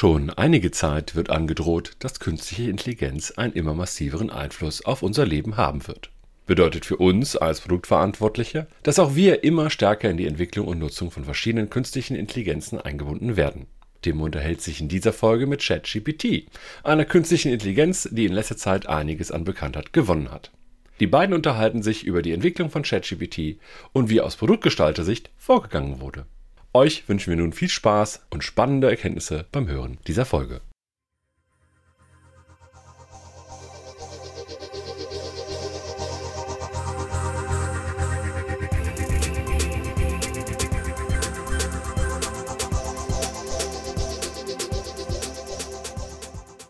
Schon einige Zeit wird angedroht, dass künstliche Intelligenz einen immer massiveren Einfluss auf unser Leben haben wird. Bedeutet für uns als Produktverantwortliche, dass auch wir immer stärker in die Entwicklung und Nutzung von verschiedenen künstlichen Intelligenzen eingebunden werden. Tim unterhält sich in dieser Folge mit ChatGPT, einer künstlichen Intelligenz, die in letzter Zeit einiges an Bekanntheit gewonnen hat. Die beiden unterhalten sich über die Entwicklung von ChatGPT und wie aus Produktgestalter-Sicht vorgegangen wurde. Euch wünschen wir nun viel Spaß und spannende Erkenntnisse beim Hören dieser Folge.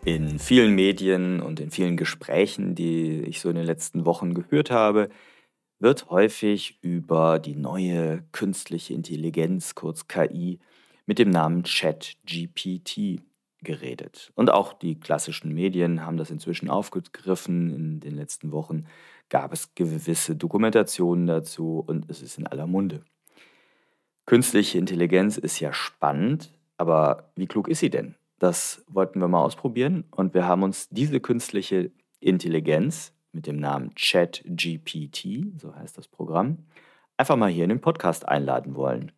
In vielen Medien und in vielen Gesprächen, die ich so in den letzten Wochen gehört habe, wird häufig über die neue künstliche Intelligenz, kurz KI, mit dem Namen ChatGPT geredet. Und auch die klassischen Medien haben das inzwischen aufgegriffen. In den letzten Wochen gab es gewisse Dokumentationen dazu und es ist in aller Munde. Künstliche Intelligenz ist ja spannend, aber wie klug ist sie denn? Das wollten wir mal ausprobieren und wir haben uns diese künstliche Intelligenz mit dem Namen ChatGPT, so heißt das Programm, einfach mal hier in den Podcast einladen wollen.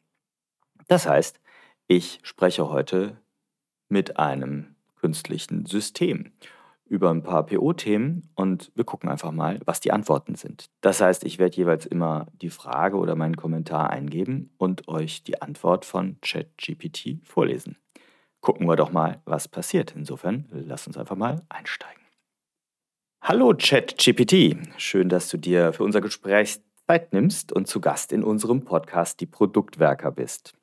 Das heißt, ich spreche heute mit einem künstlichen System über ein paar PO-Themen und wir gucken einfach mal, was die Antworten sind. Das heißt, ich werde jeweils immer die Frage oder meinen Kommentar eingeben und euch die Antwort von ChatGPT vorlesen. Gucken wir doch mal, was passiert. Insofern, lasst uns einfach mal einsteigen. Hallo ChatGPT, schön, dass du dir für unser Gespräch Zeit nimmst und zu Gast in unserem Podcast Die Produktwerker bist.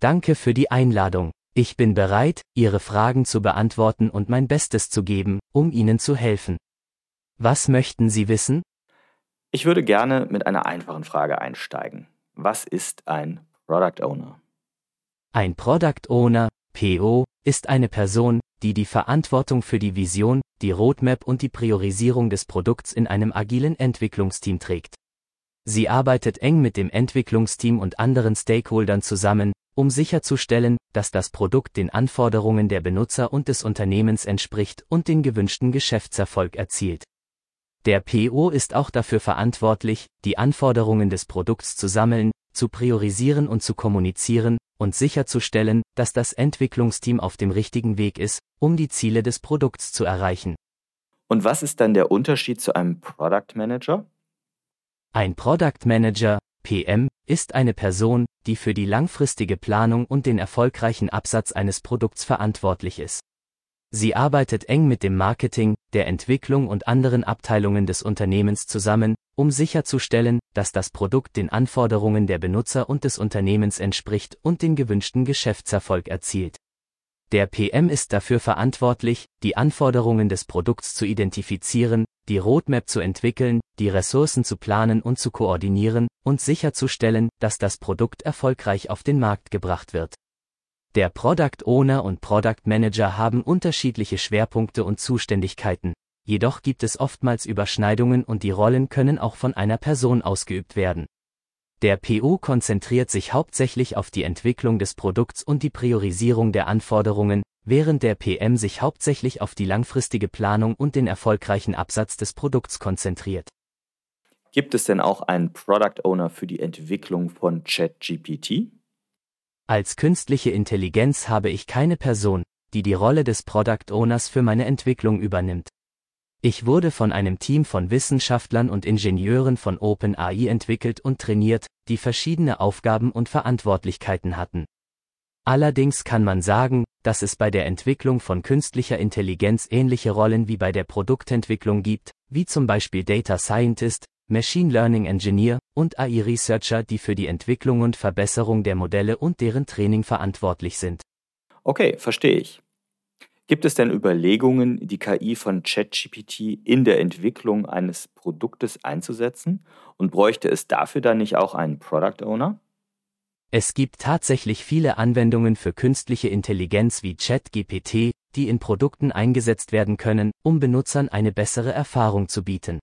Danke für die Einladung. Ich bin bereit, Ihre Fragen zu beantworten und mein Bestes zu geben, um Ihnen zu helfen. Was möchten Sie wissen? Ich würde gerne mit einer einfachen Frage einsteigen. Was ist ein Product Owner? Ein Product Owner, PO, ist eine Person, die die Verantwortung für die Vision, die Roadmap und die Priorisierung des Produkts in einem agilen Entwicklungsteam trägt. Sie arbeitet eng mit dem Entwicklungsteam und anderen Stakeholdern zusammen, um sicherzustellen, dass das Produkt den Anforderungen der Benutzer und des Unternehmens entspricht und den gewünschten Geschäftserfolg erzielt. Der PO ist auch dafür verantwortlich, die Anforderungen des Produkts zu sammeln, zu priorisieren und zu kommunizieren, und sicherzustellen, dass das Entwicklungsteam auf dem richtigen Weg ist, um die Ziele des Produkts zu erreichen. Und was ist dann der Unterschied zu einem Product Manager? Ein Product Manager, PM, ist eine Person, die für die langfristige Planung und den erfolgreichen Absatz eines Produkts verantwortlich ist. Sie arbeitet eng mit dem Marketing, der Entwicklung und anderen Abteilungen des Unternehmens zusammen, um sicherzustellen, dass das Produkt den Anforderungen der Benutzer und des Unternehmens entspricht und den gewünschten Geschäftserfolg erzielt. Der PM ist dafür verantwortlich, die Anforderungen des Produkts zu identifizieren, die Roadmap zu entwickeln, die Ressourcen zu planen und zu koordinieren und sicherzustellen, dass das Produkt erfolgreich auf den Markt gebracht wird. Der Product Owner und Product Manager haben unterschiedliche Schwerpunkte und Zuständigkeiten, jedoch gibt es oftmals Überschneidungen und die Rollen können auch von einer Person ausgeübt werden. Der PO konzentriert sich hauptsächlich auf die Entwicklung des Produkts und die Priorisierung der Anforderungen, während der PM sich hauptsächlich auf die langfristige Planung und den erfolgreichen Absatz des Produkts konzentriert. Gibt es denn auch einen Product Owner für die Entwicklung von ChatGPT? Als künstliche Intelligenz habe ich keine Person, die die Rolle des Product Owners für meine Entwicklung übernimmt. Ich wurde von einem Team von Wissenschaftlern und Ingenieuren von OpenAI entwickelt und trainiert, die verschiedene Aufgaben und Verantwortlichkeiten hatten. Allerdings kann man sagen, dass es bei der Entwicklung von künstlicher Intelligenz ähnliche Rollen wie bei der Produktentwicklung gibt, wie zum Beispiel Data Scientist, Machine Learning Engineer und AI-Researcher, die für die Entwicklung und Verbesserung der Modelle und deren Training verantwortlich sind. Okay, verstehe ich. Gibt es denn Überlegungen, die KI von ChatGPT in der Entwicklung eines Produktes einzusetzen? Und bräuchte es dafür dann nicht auch einen Product Owner? Es gibt tatsächlich viele Anwendungen für künstliche Intelligenz wie ChatGPT, die in Produkten eingesetzt werden können, um Benutzern eine bessere Erfahrung zu bieten.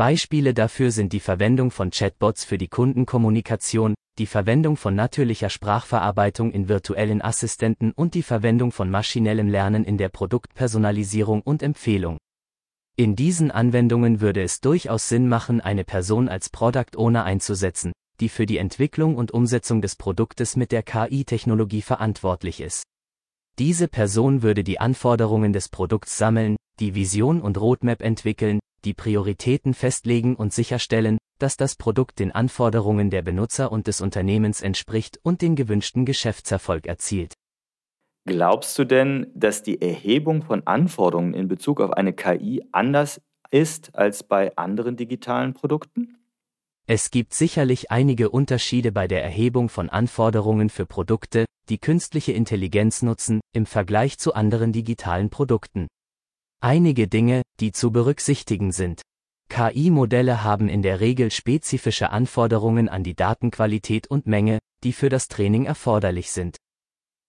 Beispiele dafür sind die Verwendung von Chatbots für die Kundenkommunikation, die Verwendung von natürlicher Sprachverarbeitung in virtuellen Assistenten und die Verwendung von maschinellem Lernen in der Produktpersonalisierung und Empfehlung. In diesen Anwendungen würde es durchaus Sinn machen, eine Person als Product Owner einzusetzen, die für die Entwicklung und Umsetzung des Produktes mit der KI-Technologie verantwortlich ist. Diese Person würde die Anforderungen des Produkts sammeln, die Vision und Roadmap entwickeln, die Prioritäten festlegen und sicherstellen, dass das Produkt den Anforderungen der Benutzer und des Unternehmens entspricht und den gewünschten Geschäftserfolg erzielt. Glaubst du denn, dass die Erhebung von Anforderungen in Bezug auf eine KI anders ist als bei anderen digitalen Produkten? Es gibt sicherlich einige Unterschiede bei der Erhebung von Anforderungen für Produkte, die künstliche Intelligenz nutzen, im Vergleich zu anderen digitalen Produkten. Einige Dinge, die zu berücksichtigen sind. KI-Modelle haben in der Regel spezifische Anforderungen an die Datenqualität und Menge, die für das Training erforderlich sind.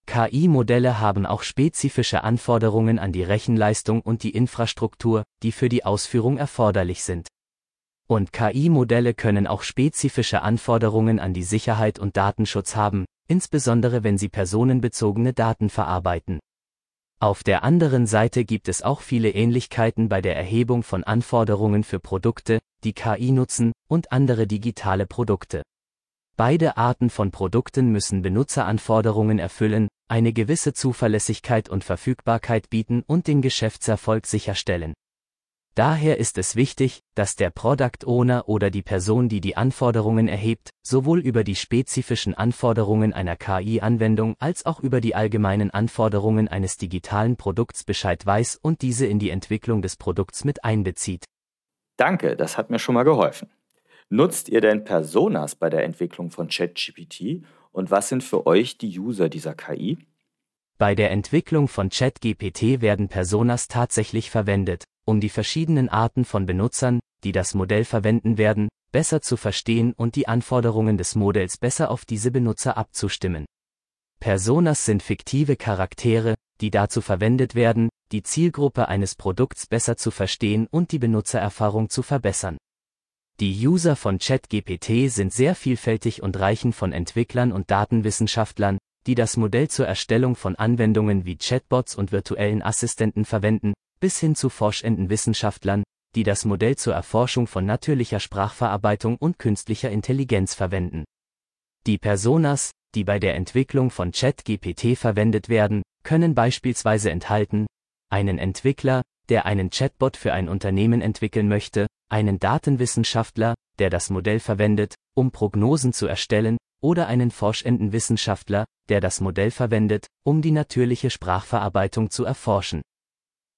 KI-Modelle haben auch spezifische Anforderungen an die Rechenleistung und die Infrastruktur, die für die Ausführung erforderlich sind. Und KI-Modelle können auch spezifische Anforderungen an die Sicherheit und Datenschutz haben, insbesondere wenn sie personenbezogene Daten verarbeiten. Auf der anderen Seite gibt es auch viele Ähnlichkeiten bei der Erhebung von Anforderungen für Produkte, die KI nutzen, und andere digitale Produkte. Beide Arten von Produkten müssen Benutzeranforderungen erfüllen, eine gewisse Zuverlässigkeit und Verfügbarkeit bieten und den Geschäftserfolg sicherstellen. Daher ist es wichtig, dass der Product Owner oder die Person, die die Anforderungen erhebt, sowohl über die spezifischen Anforderungen einer KI-Anwendung als auch über die allgemeinen Anforderungen eines digitalen Produkts Bescheid weiß und diese in die Entwicklung des Produkts mit einbezieht. Danke, das hat mir schon mal geholfen. Nutzt ihr denn Personas bei der Entwicklung von ChatGPT und was sind für euch die User dieser KI? Bei der Entwicklung von ChatGPT werden Personas tatsächlich verwendet, um die verschiedenen Arten von Benutzern, die das Modell verwenden werden, besser zu verstehen und die Anforderungen des Modells besser auf diese Benutzer abzustimmen. Personas sind fiktive Charaktere, die dazu verwendet werden, die Zielgruppe eines Produkts besser zu verstehen und die Benutzererfahrung zu verbessern. Die User von ChatGPT sind sehr vielfältig und reichen von Entwicklern und Datenwissenschaftlern, die das Modell zur Erstellung von Anwendungen wie Chatbots und virtuellen Assistenten verwenden, bis hin zu forschenden Wissenschaftlern, die das Modell zur Erforschung von natürlicher Sprachverarbeitung und künstlicher Intelligenz verwenden. Die Personas, die bei der Entwicklung von ChatGPT verwendet werden, können beispielsweise enthalten, einen Entwickler, der einen Chatbot für ein Unternehmen entwickeln möchte, einen Datenwissenschaftler, der das Modell verwendet, um Prognosen zu erstellen, oder einen forschenden Wissenschaftler, der das Modell verwendet, um die natürliche Sprachverarbeitung zu erforschen.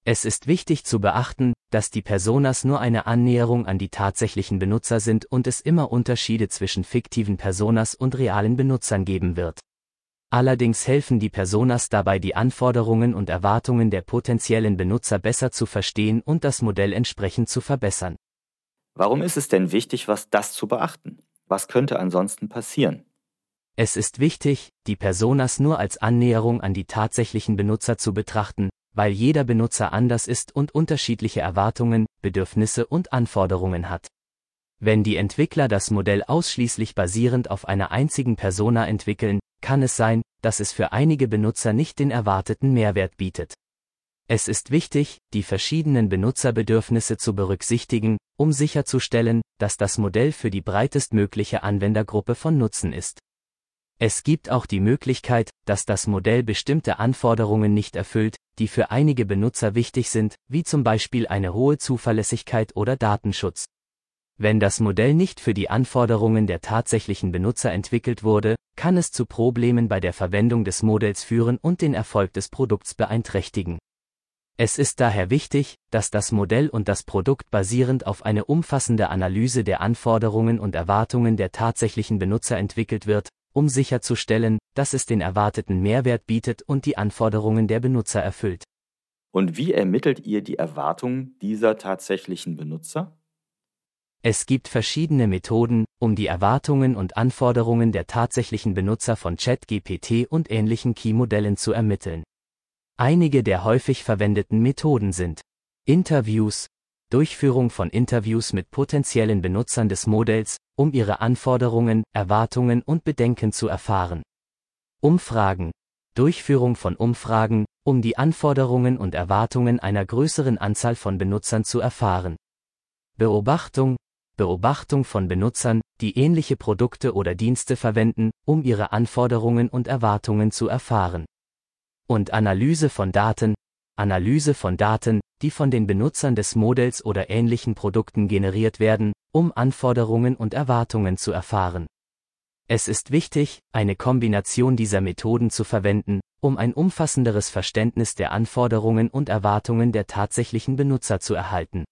Es ist wichtig zu beachten, dass die Personas nur eine Annäherung an die tatsächlichen Benutzer sind und es immer Unterschiede zwischen fiktiven Personas und realen Benutzern geben wird. Allerdings helfen die Personas dabei, die Anforderungen und Erwartungen der potenziellen Benutzer besser zu verstehen und das Modell entsprechend zu verbessern. Warum ist es denn wichtig, was das zu beachten? Was könnte ansonsten passieren? Es ist wichtig, die Personas nur als Annäherung an die tatsächlichen Benutzer zu betrachten, weil jeder Benutzer anders ist und unterschiedliche Erwartungen, Bedürfnisse und Anforderungen hat. Wenn die Entwickler das Modell ausschließlich basierend auf einer einzigen Persona entwickeln, kann es sein, dass es für einige Benutzer nicht den erwarteten Mehrwert bietet. Es ist wichtig, die verschiedenen Benutzerbedürfnisse zu berücksichtigen, um sicherzustellen, dass das Modell für die breitestmögliche Anwendergruppe von Nutzen ist. Es gibt auch die Möglichkeit, dass das Modell bestimmte Anforderungen nicht erfüllt, die für einige Benutzer wichtig sind, wie zum Beispiel eine hohe Zuverlässigkeit oder Datenschutz. Wenn das Modell nicht für die Anforderungen der tatsächlichen Benutzer entwickelt wurde, kann es zu Problemen bei der Verwendung des Modells führen und den Erfolg des Produkts beeinträchtigen. Es ist daher wichtig, dass das Modell und das Produkt basierend auf eine umfassende Analyse der Anforderungen und Erwartungen der tatsächlichen Benutzer entwickelt wird, um sicherzustellen, dass es den erwarteten Mehrwert bietet und die Anforderungen der Benutzer erfüllt. Und wie ermittelt ihr die Erwartungen dieser tatsächlichen Benutzer? Es gibt verschiedene Methoden, um die Erwartungen und Anforderungen der tatsächlichen Benutzer von ChatGPT und ähnlichen Key-Modellen zu ermitteln. Einige der häufig verwendeten Methoden sind Interviews, Durchführung von Interviews mit potenziellen Benutzern des Modells, um ihre Anforderungen, Erwartungen und Bedenken zu erfahren. Umfragen. Durchführung von Umfragen, um die Anforderungen und Erwartungen einer größeren Anzahl von Benutzern zu erfahren. Beobachtung. Beobachtung von Benutzern, die ähnliche Produkte oder Dienste verwenden, um ihre Anforderungen und Erwartungen zu erfahren. Und Analyse von Daten. Analyse von Daten, die von den Benutzern des Modells oder ähnlichen Produkten generiert werden, um Anforderungen und Erwartungen zu erfahren. Es ist wichtig, eine Kombination dieser Methoden zu verwenden, um ein umfassenderes Verständnis der Anforderungen und Erwartungen der tatsächlichen Benutzer zu erhalten.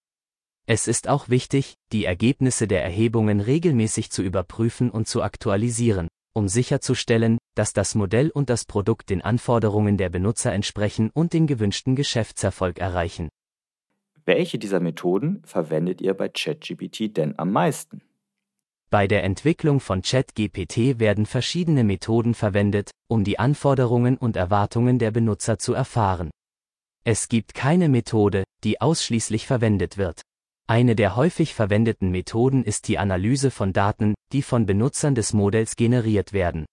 Es ist auch wichtig, die Ergebnisse der Erhebungen regelmäßig zu überprüfen und zu aktualisieren, um sicherzustellen, dass das Modell und das Produkt den Anforderungen der Benutzer entsprechen und den gewünschten Geschäftserfolg erreichen. Welche dieser Methoden verwendet ihr bei ChatGPT denn am meisten? Bei der Entwicklung von ChatGPT werden verschiedene Methoden verwendet, um die Anforderungen und Erwartungen der Benutzer zu erfahren. Es gibt keine Methode, die ausschließlich verwendet wird. Eine der häufig verwendeten Methoden ist die Analyse von Daten, die von Benutzern des Modells generiert werden.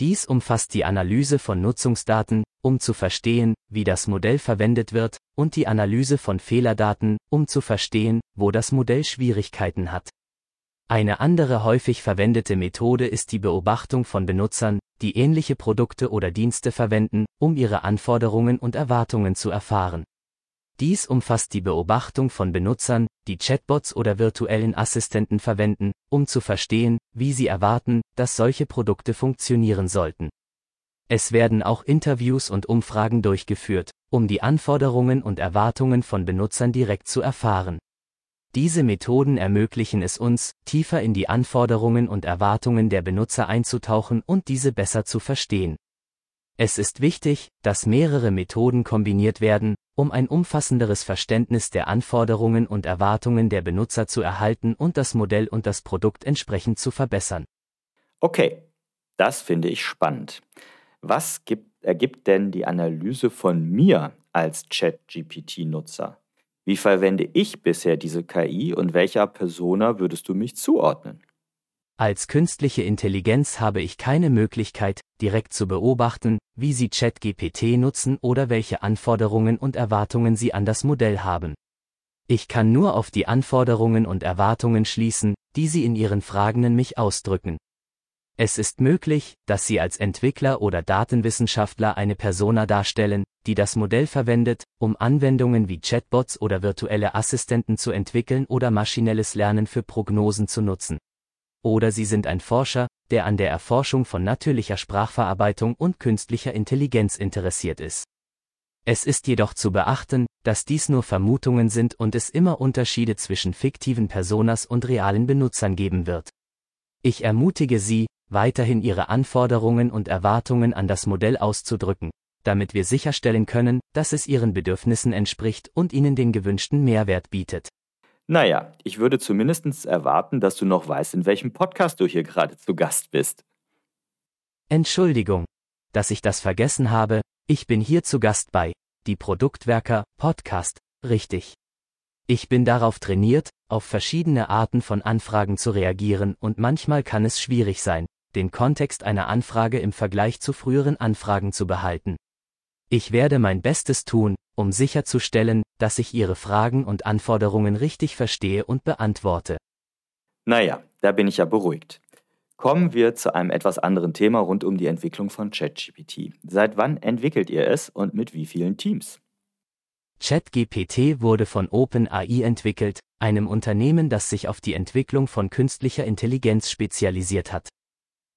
Dies umfasst die Analyse von Nutzungsdaten, um zu verstehen, wie das Modell verwendet wird, und die Analyse von Fehlerdaten, um zu verstehen, wo das Modell Schwierigkeiten hat. Eine andere häufig verwendete Methode ist die Beobachtung von Benutzern, die ähnliche Produkte oder Dienste verwenden, um ihre Anforderungen und Erwartungen zu erfahren. Dies umfasst die Beobachtung von Benutzern, die Chatbots oder virtuellen Assistenten verwenden, um zu verstehen, wie sie erwarten, dass solche Produkte funktionieren sollten. Es werden auch Interviews und Umfragen durchgeführt, um die Anforderungen und Erwartungen von Benutzern direkt zu erfahren. Diese Methoden ermöglichen es uns, tiefer in die Anforderungen und Erwartungen der Benutzer einzutauchen und diese besser zu verstehen. Es ist wichtig, dass mehrere Methoden kombiniert werden, um ein umfassenderes Verständnis der Anforderungen und Erwartungen der Benutzer zu erhalten und das Modell und das Produkt entsprechend zu verbessern. Okay, das finde ich spannend. Was gibt, ergibt denn die Analyse von mir als ChatGPT-Nutzer? Wie verwende ich bisher diese KI und welcher Persona würdest du mich zuordnen? Als künstliche Intelligenz habe ich keine Möglichkeit, direkt zu beobachten, wie Sie ChatGPT nutzen oder welche Anforderungen und Erwartungen Sie an das Modell haben. Ich kann nur auf die Anforderungen und Erwartungen schließen, die Sie in Ihren Fragen an mich ausdrücken. Es ist möglich, dass Sie als Entwickler oder Datenwissenschaftler eine Persona darstellen, die das Modell verwendet, um Anwendungen wie Chatbots oder virtuelle Assistenten zu entwickeln oder maschinelles Lernen für Prognosen zu nutzen. Oder Sie sind ein Forscher, der an der Erforschung von natürlicher Sprachverarbeitung und künstlicher Intelligenz interessiert ist. Es ist jedoch zu beachten, dass dies nur Vermutungen sind und es immer Unterschiede zwischen fiktiven Personas und realen Benutzern geben wird. Ich ermutige Sie, weiterhin Ihre Anforderungen und Erwartungen an das Modell auszudrücken, damit wir sicherstellen können, dass es Ihren Bedürfnissen entspricht und Ihnen den gewünschten Mehrwert bietet. Naja, ich würde zumindest erwarten, dass du noch weißt, in welchem Podcast du hier gerade zu Gast bist. Entschuldigung, dass ich das vergessen habe, ich bin hier zu Gast bei Die Produktwerker Podcast, richtig. Ich bin darauf trainiert, auf verschiedene Arten von Anfragen zu reagieren und manchmal kann es schwierig sein, den Kontext einer Anfrage im Vergleich zu früheren Anfragen zu behalten. Ich werde mein Bestes tun, um sicherzustellen, dass ich Ihre Fragen und Anforderungen richtig verstehe und beantworte. Naja, da bin ich ja beruhigt. Kommen wir zu einem etwas anderen Thema rund um die Entwicklung von ChatGPT. Seit wann entwickelt ihr es und mit wie vielen Teams? ChatGPT wurde von OpenAI entwickelt, einem Unternehmen, das sich auf die Entwicklung von künstlicher Intelligenz spezialisiert hat.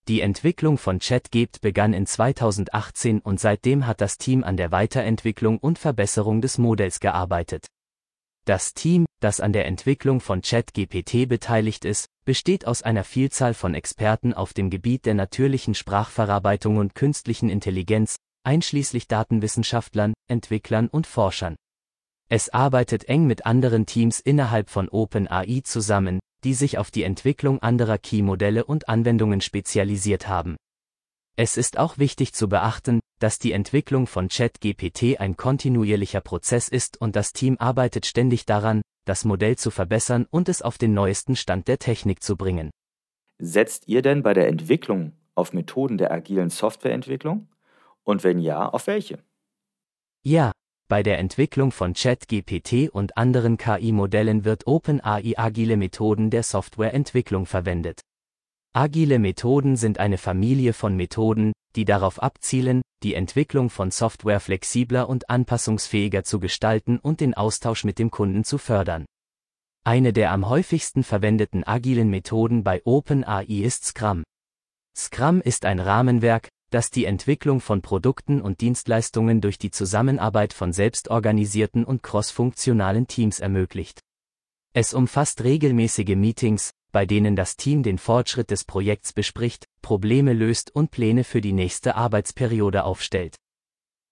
Die Entwicklung von ChatGPT begann in 2018 und seitdem hat das Team an der Weiterentwicklung und Verbesserung des Modells gearbeitet. Das Team, das an der Entwicklung von ChatGPT beteiligt ist, besteht aus einer Vielzahl von Experten auf dem Gebiet der natürlichen Sprachverarbeitung und künstlichen Intelligenz, einschließlich Datenwissenschaftlern, Entwicklern und Forschern. Es arbeitet eng mit anderen Teams innerhalb von OpenAI zusammen, die sich auf die Entwicklung anderer Key-Modelle und Anwendungen spezialisiert haben. Es ist auch wichtig zu beachten, dass die Entwicklung von ChatGPT ein kontinuierlicher Prozess ist und das Team arbeitet ständig daran, das Modell zu verbessern und es auf den neuesten Stand der Technik zu bringen. Setzt ihr denn bei der Entwicklung auf Methoden der agilen Softwareentwicklung? Und wenn ja, auf welche? Ja, bei der Entwicklung von ChatGPT und anderen KI-Modellen wird OpenAI agile Methoden der Softwareentwicklung verwendet. Agile Methoden sind eine Familie von Methoden, die darauf abzielen, die Entwicklung von Software flexibler und anpassungsfähiger zu gestalten und den Austausch mit dem Kunden zu fördern. Eine der am häufigsten verwendeten agilen Methoden bei OpenAI ist Scrum. Scrum ist ein Rahmenwerk, das die Entwicklung von Produkten und Dienstleistungen durch die Zusammenarbeit von selbstorganisierten und crossfunktionalen Teams ermöglicht. Es umfasst regelmäßige Meetings, bei denen das Team den Fortschritt des Projekts bespricht, Probleme löst und Pläne für die nächste Arbeitsperiode aufstellt.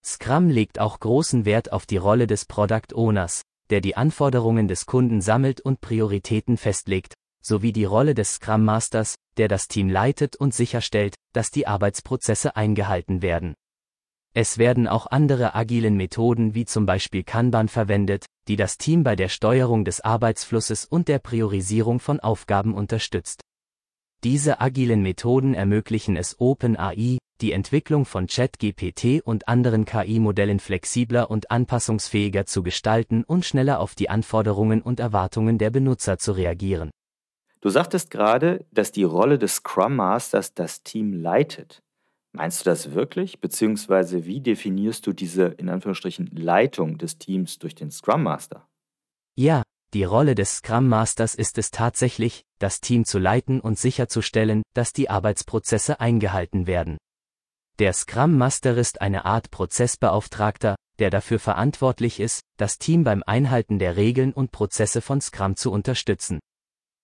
Scrum legt auch großen Wert auf die Rolle des Product Owners, der die Anforderungen des Kunden sammelt und Prioritäten festlegt, sowie die Rolle des Scrum Masters, der das Team leitet und sicherstellt, dass die Arbeitsprozesse eingehalten werden. Es werden auch andere agilen Methoden wie zum Beispiel Kanban verwendet, die das Team bei der Steuerung des Arbeitsflusses und der Priorisierung von Aufgaben unterstützt. Diese agilen Methoden ermöglichen es OpenAI, die Entwicklung von ChatGPT und anderen KI-Modellen flexibler und anpassungsfähiger zu gestalten und schneller auf die Anforderungen und Erwartungen der Benutzer zu reagieren. Du sagtest gerade, dass die Rolle des Scrum Masters das Team leitet. Meinst du das wirklich? Beziehungsweise wie definierst du diese in Anführungsstrichen Leitung des Teams durch den Scrum Master? Ja, die Rolle des Scrum Masters ist es tatsächlich, das Team zu leiten und sicherzustellen, dass die Arbeitsprozesse eingehalten werden. Der Scrum Master ist eine Art Prozessbeauftragter, der dafür verantwortlich ist, das Team beim Einhalten der Regeln und Prozesse von Scrum zu unterstützen.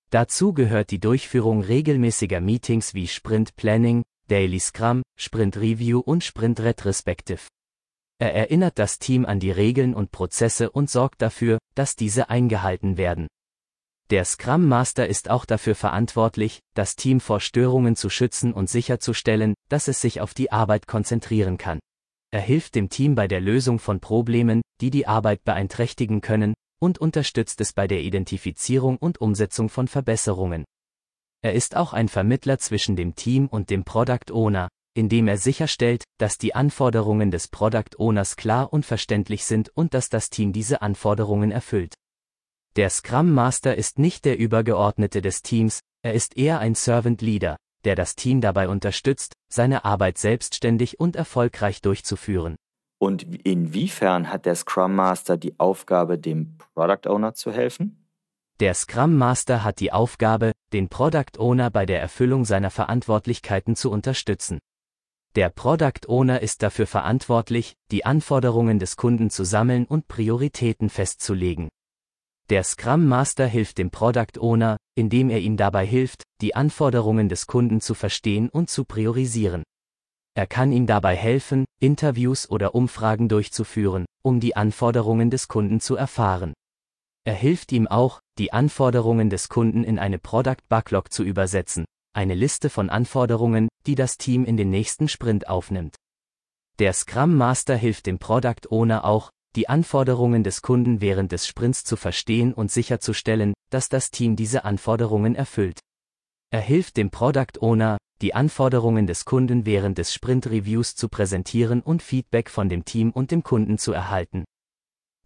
Dazu gehört die Durchführung regelmäßiger Meetings wie Sprint Planning, Daily Scrum, Sprint Review und Sprint Retrospective. Er erinnert das Team an die Regeln und Prozesse und sorgt dafür, dass diese eingehalten werden. Der Scrum Master ist auch dafür verantwortlich, das Team vor Störungen zu schützen und sicherzustellen, dass es sich auf die Arbeit konzentrieren kann. Er hilft dem Team bei der Lösung von Problemen, die die Arbeit beeinträchtigen können, und unterstützt es bei der Identifizierung und Umsetzung von Verbesserungen. Er ist auch ein Vermittler zwischen dem Team und dem Product Owner, indem er sicherstellt, dass die Anforderungen des Product Owners klar und verständlich sind und dass das Team diese Anforderungen erfüllt. Der Scrum Master ist nicht der Übergeordnete des Teams, er ist eher ein Servant Leader, der das Team dabei unterstützt, seine Arbeit selbstständig und erfolgreich durchzuführen. Und inwiefern hat der Scrum Master die Aufgabe, dem Product Owner zu helfen? Der Scrum Master hat die Aufgabe, den Product Owner bei der Erfüllung seiner Verantwortlichkeiten zu unterstützen. Der Product Owner ist dafür verantwortlich, die Anforderungen des Kunden zu sammeln und Prioritäten festzulegen. Der Scrum Master hilft dem Product Owner, indem er ihm dabei hilft, die Anforderungen des Kunden zu verstehen und zu priorisieren. Er kann ihm dabei helfen, Interviews oder Umfragen durchzuführen, um die Anforderungen des Kunden zu erfahren. Er hilft ihm auch, die Anforderungen des Kunden in eine Product Backlog zu übersetzen, eine Liste von Anforderungen, die das Team in den nächsten Sprint aufnimmt. Der Scrum Master hilft dem Product Owner auch, die Anforderungen des Kunden während des Sprints zu verstehen und sicherzustellen, dass das Team diese Anforderungen erfüllt. Er hilft dem Product Owner, die Anforderungen des Kunden während des Sprint Reviews zu präsentieren und Feedback von dem Team und dem Kunden zu erhalten.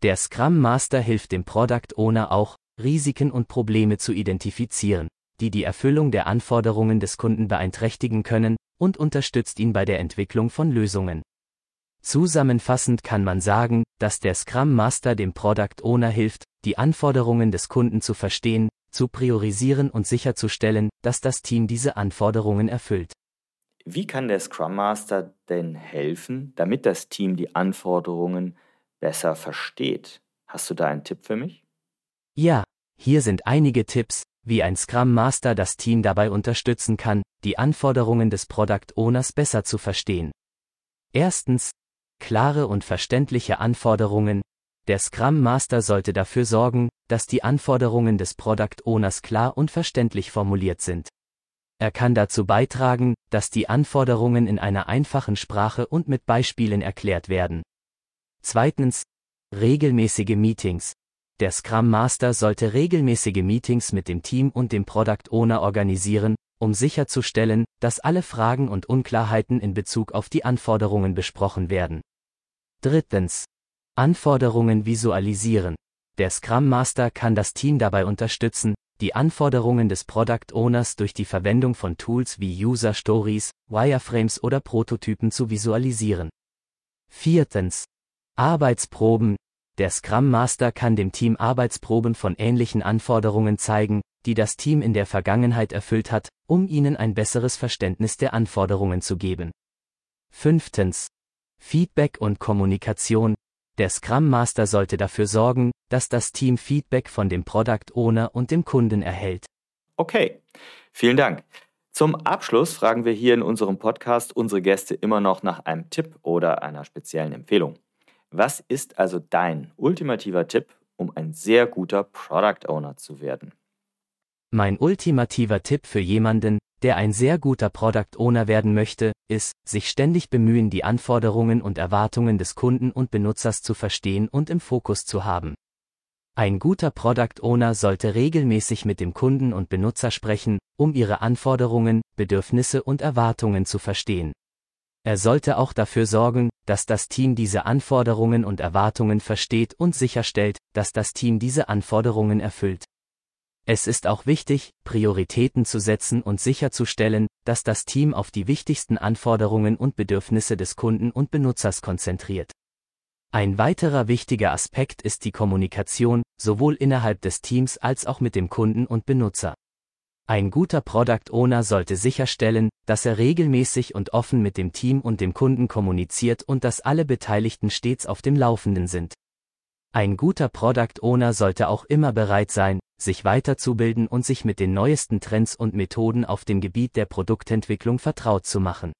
Der Scrum Master hilft dem Product Owner auch, Risiken und Probleme zu identifizieren, die die Erfüllung der Anforderungen des Kunden beeinträchtigen können, und unterstützt ihn bei der Entwicklung von Lösungen. Zusammenfassend kann man sagen, dass der Scrum Master dem Product Owner hilft, die Anforderungen des Kunden zu verstehen, zu priorisieren und sicherzustellen, dass das Team diese Anforderungen erfüllt. Wie kann der Scrum Master denn helfen, damit das Team die Anforderungen besser versteht. Hast du da einen Tipp für mich? Ja, hier sind einige Tipps, wie ein Scrum Master das Team dabei unterstützen kann, die Anforderungen des Product Owners besser zu verstehen. Erstens, klare und verständliche Anforderungen. Der Scrum Master sollte dafür sorgen, dass die Anforderungen des Product Owners klar und verständlich formuliert sind. Er kann dazu beitragen, dass die Anforderungen in einer einfachen Sprache und mit Beispielen erklärt werden. Zweitens, regelmäßige Meetings. der Scrum Master sollte regelmäßige Meetings mit dem Team und dem Product Owner organisieren, um sicherzustellen, dass alle Fragen und Unklarheiten in Bezug auf die Anforderungen besprochen werden. Drittens. Anforderungen visualisieren. Der Scrum Master kann das Team dabei unterstützen, die Anforderungen des Product Owners durch die Verwendung von Tools wie User Stories, Wireframes oder Prototypen zu visualisieren. Viertens. Arbeitsproben. Der Scrum Master kann dem Team Arbeitsproben von ähnlichen Anforderungen zeigen, die das Team in der Vergangenheit erfüllt hat, um ihnen ein besseres Verständnis der Anforderungen zu geben. Fünftens. Feedback und Kommunikation. Der Scrum Master sollte dafür sorgen, dass das Team Feedback von dem Product Owner und dem Kunden erhält. Okay, vielen Dank. Zum Abschluss fragen wir hier in unserem Podcast unsere Gäste immer noch nach einem Tipp oder einer speziellen Empfehlung. Was ist also dein ultimativer Tipp, um ein sehr guter Product Owner zu werden? Mein ultimativer Tipp für jemanden, der ein sehr guter Product Owner werden möchte, ist, sich ständig bemühen, die Anforderungen und Erwartungen des Kunden und Benutzers zu verstehen und im Fokus zu haben. Ein guter Product Owner sollte regelmäßig mit dem Kunden und Benutzer sprechen, um ihre Anforderungen, Bedürfnisse und Erwartungen zu verstehen. Er sollte auch dafür sorgen, dass das Team diese Anforderungen und Erwartungen versteht und sicherstellt, dass das Team diese Anforderungen erfüllt. Es ist auch wichtig, Prioritäten zu setzen und sicherzustellen, dass das Team auf die wichtigsten Anforderungen und Bedürfnisse des Kunden und Benutzers konzentriert. Ein weiterer wichtiger Aspekt ist die Kommunikation, sowohl innerhalb des Teams als auch mit dem Kunden und Benutzer. Ein guter Product Owner sollte sicherstellen, dass er regelmäßig und offen mit dem Team und dem Kunden kommuniziert und dass alle Beteiligten stets auf dem Laufenden sind. Ein guter Product Owner sollte auch immer bereit sein, sich weiterzubilden und sich mit den neuesten Trends und Methoden auf dem Gebiet der Produktentwicklung vertraut zu machen.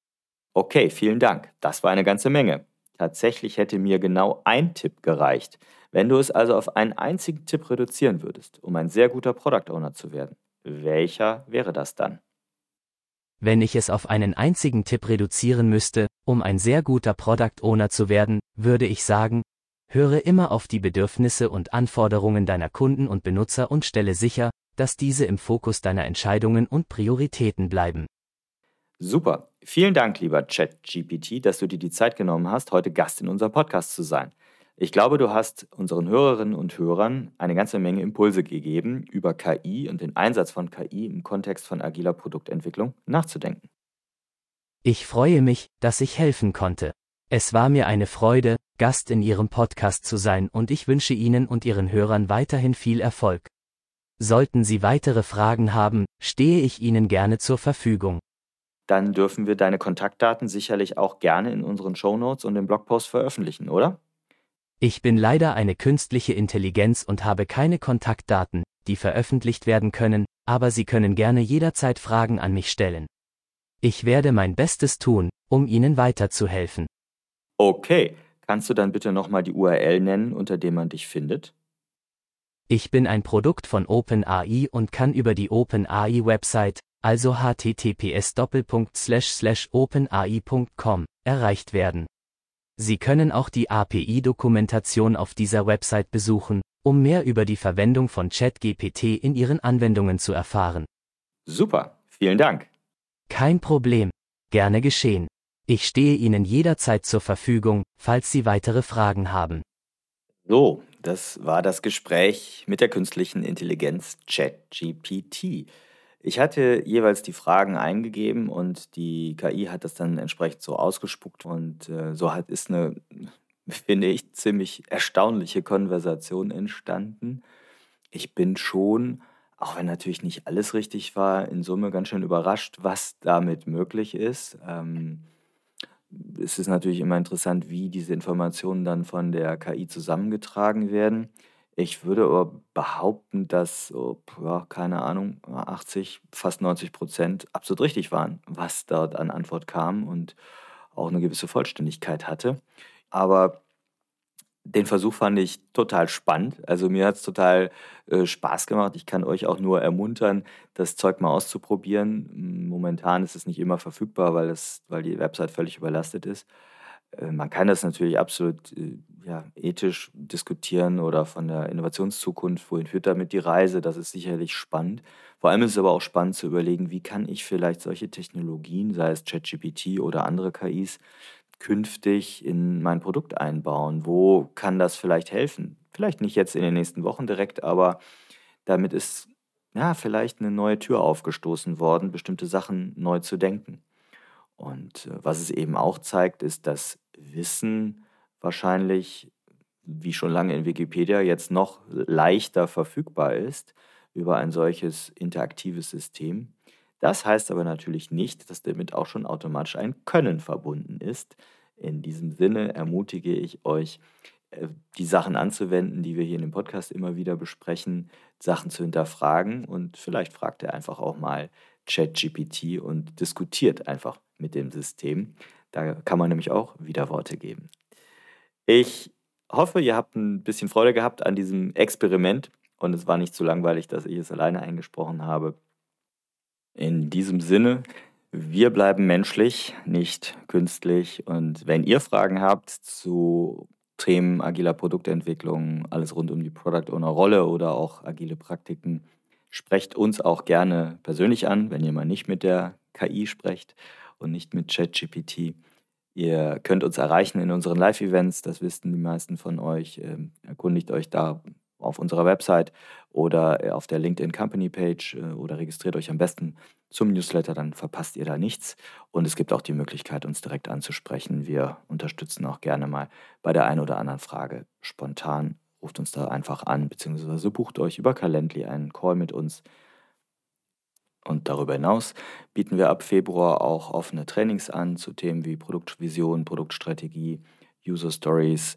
Okay, vielen Dank. Das war eine ganze Menge. Tatsächlich hätte mir genau ein Tipp gereicht. Wenn du es also auf einen einzigen Tipp reduzieren würdest, um ein sehr guter Product Owner zu werden, welcher wäre das dann? Wenn ich es auf einen einzigen Tipp reduzieren müsste, um ein sehr guter Product Owner zu werden, würde ich sagen, Höre immer auf die Bedürfnisse und Anforderungen deiner Kunden und Benutzer und stelle sicher, dass diese im Fokus deiner Entscheidungen und Prioritäten bleiben. Super. Vielen Dank, lieber ChatGPT, dass du dir die Zeit genommen hast, heute Gast in unserem Podcast zu sein. Ich glaube, du hast unseren Hörerinnen und Hörern eine ganze Menge Impulse gegeben, über KI und den Einsatz von KI im Kontext von agiler Produktentwicklung nachzudenken. Ich freue mich, dass ich helfen konnte. Es war mir eine Freude, Gast in Ihrem Podcast zu sein und ich wünsche Ihnen und Ihren Hörern weiterhin viel Erfolg. Sollten Sie weitere Fragen haben, stehe ich Ihnen gerne zur Verfügung. Dann dürfen wir deine Kontaktdaten sicherlich auch gerne in unseren Shownotes und im Blogpost veröffentlichen, oder? Ich bin leider eine künstliche Intelligenz und habe keine Kontaktdaten, die veröffentlicht werden können, aber Sie können gerne jederzeit Fragen an mich stellen. Ich werde mein Bestes tun, um Ihnen weiterzuhelfen. Okay, kannst du dann bitte nochmal die URL nennen, unter der man dich findet? Ich bin ein Produkt von OpenAI und kann über die OpenAI-Website, also https://openai.com, erreicht werden. Sie können auch die API-Dokumentation auf dieser Website besuchen, um mehr über die Verwendung von ChatGPT in Ihren Anwendungen zu erfahren. Super, vielen Dank. Kein Problem. Gerne geschehen. Ich stehe Ihnen jederzeit zur Verfügung, falls Sie weitere Fragen haben. So, das war das Gespräch mit der künstlichen Intelligenz ChatGPT. Ich hatte jeweils die Fragen eingegeben und die KI hat das dann entsprechend so ausgespuckt und äh, so hat ist eine, finde ich, ziemlich erstaunliche Konversation entstanden. Ich bin schon, auch wenn natürlich nicht alles richtig war, in Summe ganz schön überrascht, was damit möglich ist. Ähm, es ist natürlich immer interessant, wie diese Informationen dann von der KI zusammengetragen werden. Ich würde aber behaupten, dass, oh, ja, keine Ahnung, 80, fast 90 Prozent absolut richtig waren, was dort an Antwort kam und auch eine gewisse Vollständigkeit hatte. Aber den Versuch fand ich total spannend. Also mir hat es total äh, Spaß gemacht. Ich kann euch auch nur ermuntern, das Zeug mal auszuprobieren. Momentan ist es nicht immer verfügbar, weil, es, weil die Website völlig überlastet ist. Äh, man kann das natürlich absolut äh, ja, ethisch diskutieren oder von der Innovationszukunft, wohin führt damit die Reise, das ist sicherlich spannend. Vor allem ist es aber auch spannend zu überlegen, wie kann ich vielleicht solche Technologien, sei es ChatGPT oder andere KIs, künftig in mein Produkt einbauen? Wo kann das vielleicht helfen? Vielleicht nicht jetzt in den nächsten Wochen direkt, aber damit ist ja vielleicht eine neue Tür aufgestoßen worden, bestimmte Sachen neu zu denken. Und äh, was es eben auch zeigt, ist, dass Wissen wahrscheinlich, wie schon lange in Wikipedia, jetzt noch leichter verfügbar ist über ein solches interaktives System. Das heißt aber natürlich nicht, dass damit auch schon automatisch ein Können verbunden ist. In diesem Sinne ermutige ich euch, äh, die Sachen anzuwenden, die wir hier in dem Podcast immer wieder besprechen, Sachen zu hinterfragen und vielleicht fragt er einfach auch mal ChatGPT und diskutiert einfach mit dem System. Da kann man nämlich auch Widerworte geben. Ich hoffe, ihr habt ein bisschen Freude gehabt an diesem Experiment und es war nicht zu langweilig, dass ich es alleine eingesprochen habe. In diesem Sinne, wir bleiben menschlich, nicht künstlich. Und wenn ihr Fragen habt zu Themen agiler Produktentwicklung, alles rund um die Product Owner Rolle oder auch agile Praktiken, sprecht uns auch gerne persönlich an, wenn ihr mal nicht mit der KI sprecht und nicht mit ChatGPT. Ihr könnt uns erreichen in unseren Live-Events, das wissen die meisten von euch. Ähm, erkundigt euch da auf unserer Website oder äh, auf der LinkedIn Company Page äh, oder registriert euch am besten zum Newsletter, dann verpasst ihr da nichts. Und es gibt auch die Möglichkeit, uns direkt anzusprechen. Wir unterstützen auch gerne mal bei der einen oder anderen Frage spontan. Ruft uns da einfach an, beziehungsweise bucht euch über Calendly einen Call mit uns. Und darüber hinaus bieten wir ab Februar auch offene Trainings an zu Themen wie Produktvision, Produktstrategie, User Stories,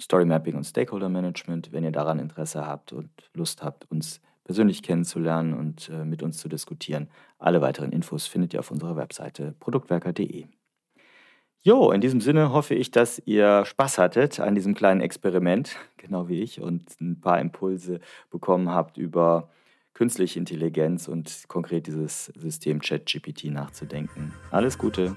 Story Mapping und Stakeholder Management. Wenn ihr daran Interesse habt und Lust habt, uns persönlich kennenzulernen und äh, mit uns zu diskutieren, alle weiteren Infos findet ihr auf unserer Webseite produktwerker.de. Jo, in diesem Sinne hoffe ich, dass ihr Spaß hattet an diesem kleinen Experiment, genau wie ich, und ein paar Impulse bekommen habt über künstliche Intelligenz und konkret dieses System ChatGPT nachzudenken. Alles Gute!